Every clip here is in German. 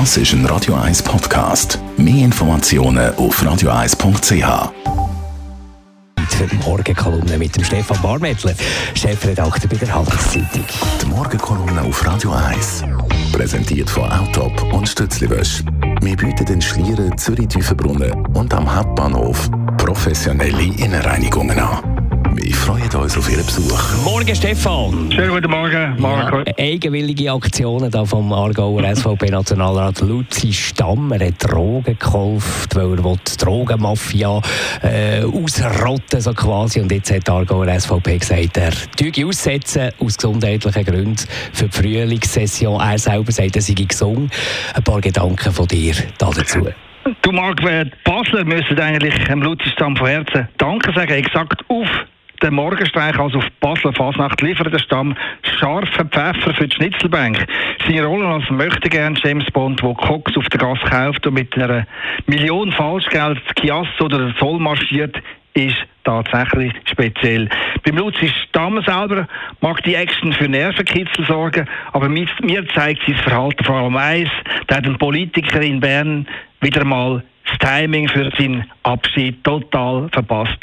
Das ist ein Radio 1 Podcast. Mehr Informationen auf radio1.ch. Für die Morgenkolumne mit dem Stefan Barmettler, Chefredakteur bei der Handelszeitung. Die Morgenkolumne auf Radio 1. Präsentiert von Autop und Stützliwösch. Wir bieten den Schlieren Zürich-Tiefenbrunnen und am Hauptbahnhof professionelle Innenreinigungen an. Wir freuen uns auf Ihren Besuch. Morgen, Stefan. Schönen guten Morgen, Marco. Ja, eigenwillige Aktionen da vom Aargauer SVP-Nationalrat Luzi Stammer hat Drogen gekauft, weil er die Drogenmafia äh, ausrotten so quasi. Und jetzt hat die Aargauer SVP gesagt, er tue aussetzen aus gesundheitlichen Gründen für die Frühlingssession. Er selber sagt, er sei gesungen. Ein paar Gedanken von dir dazu. Du Marc, die Basler müssen eigentlich dem Luzi Stamm von Herzen Danke sagen. Exakt auf der Morgenstreich, also auf Basler Fasnacht, liefert der Stamm scharfen Pfeffer für die Schnitzelbank. Seine Rolle als möchte gern James Bond, der Cox auf der Gas kauft und mit einer Million Falschgeld das Kias oder den Zoll marschiert, ist tatsächlich speziell. Beim Luzi Stamm selber mag die Action für Nervenkitzel sorgen, aber mir, zeigt sein Verhalten vor allem eins, der ein Politiker in Bern wieder mal das Timing für seinen Abschied total verpasst.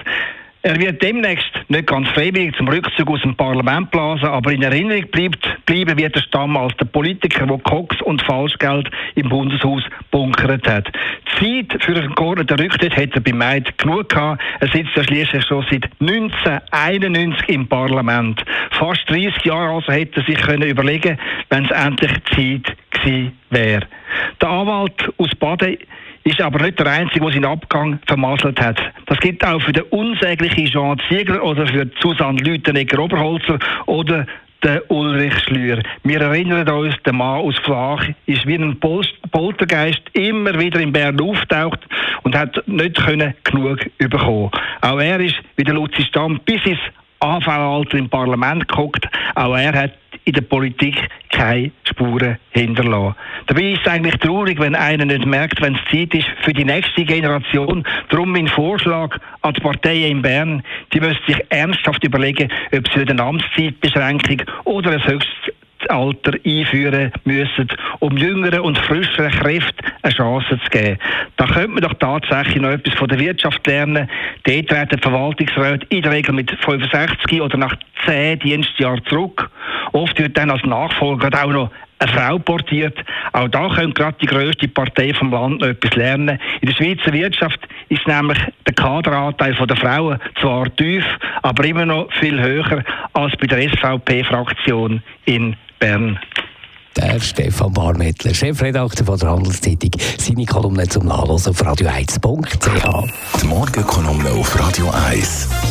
Er wird demnächst nicht ganz freiwillig zum Rückzug aus dem Parlament blasen, aber in Erinnerung bleibt, bleiben wird der Stamm als der Politiker, der Cox und Falschgeld im Bundeshaus bunkert hat. Zeit für einen geordneten Rücktritt hat er bei Meid genug gehabt. Er sitzt ja schließlich schon seit 1991 im Parlament. Fast 30 Jahre also hätte er sich können überlegen wenn es endlich Zeit gewesen wäre. Der Anwalt aus Baden ist aber nicht der Einzige, der seinen Abgang vermasselt hat. Das gilt auch für den unsäglichen Jean Ziegler oder für Susanne Lütenegger-Oberholzer oder der Ulrich Schlür. Wir erinnern uns, der Mann aus Flach ist wie ein Poltergeist immer wieder in Bern auftaucht und hat nicht können genug bekommen. Auch er ist, wie der Luzi Stamm, bis ins AV-Alter im Parlament geguckt. Auch er hat in der Politik keine Spuren hinterlassen. Dabei ist es eigentlich traurig, wenn einer nicht merkt, wenn es Zeit ist für die nächste Generation. Darum mein Vorschlag an die Parteien in Bern, die müssen sich ernsthaft überlegen, ob sie eine Amtszeitbeschränkung oder ein höchstes Alter einführen müssen, um jüngeren und frischeren Kräften eine Chance zu geben. Da könnte man doch tatsächlich noch etwas von der Wirtschaft lernen. Dort treten Verwaltungsräte in der Regel mit 65 oder nach 10 Dienstjahren zurück. Oft wird dann als Nachfolger auch noch eine Frau portiert. Auch da könnte gerade die grösste Partei vom Land noch etwas lernen. In der Schweizer Wirtschaft ist nämlich der Kaderanteil der Frauen zwar tief, aber immer noch viel höher als bei der SVP-Fraktion in Bern. Der Stefan Barmettler, Chefredakteur von der Handelszeitung, seine Kolumne zum Nachlesen auf radio1.ch. Die Morgenkolumne auf Radio 1.